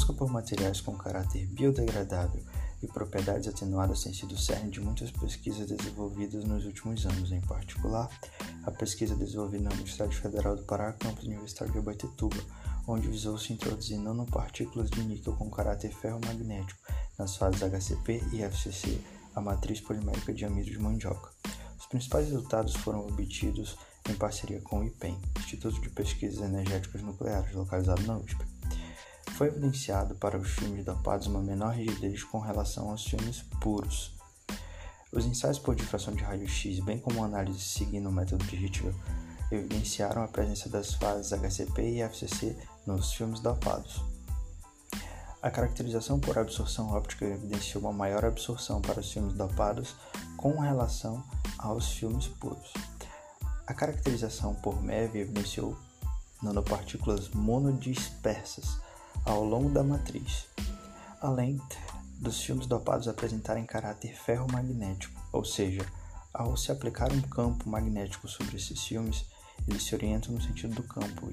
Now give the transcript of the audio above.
busca por materiais com caráter biodegradável e propriedades atenuadas tem sido o cerne de muitas pesquisas desenvolvidas nos últimos anos, em particular a pesquisa desenvolvida na Universidade Federal do Pará, campus universitário de Abaetetuba, onde visou-se introduzir nanopartículas de níquel com caráter ferromagnético nas fases HCP e FCC, a matriz polimérica de amido de mandioca. Os principais resultados foram obtidos em parceria com o IPEN, Instituto de Pesquisas Energéticas Nucleares, localizado na USP. Foi evidenciado para os filmes dopados uma menor rigidez com relação aos filmes puros. Os ensaios por difração de raio-x, bem como a análise seguindo o método de Hitler, evidenciaram a presença das fases HCP e FCC nos filmes dopados. A caracterização por absorção óptica evidenciou uma maior absorção para os filmes dopados com relação aos filmes puros. A caracterização por MEV evidenciou nanopartículas monodispersas ao longo da matriz, além dos filmes dopados apresentarem caráter ferromagnético, ou seja, ao se aplicar um campo magnético sobre esses filmes, eles se orientam no sentido do campo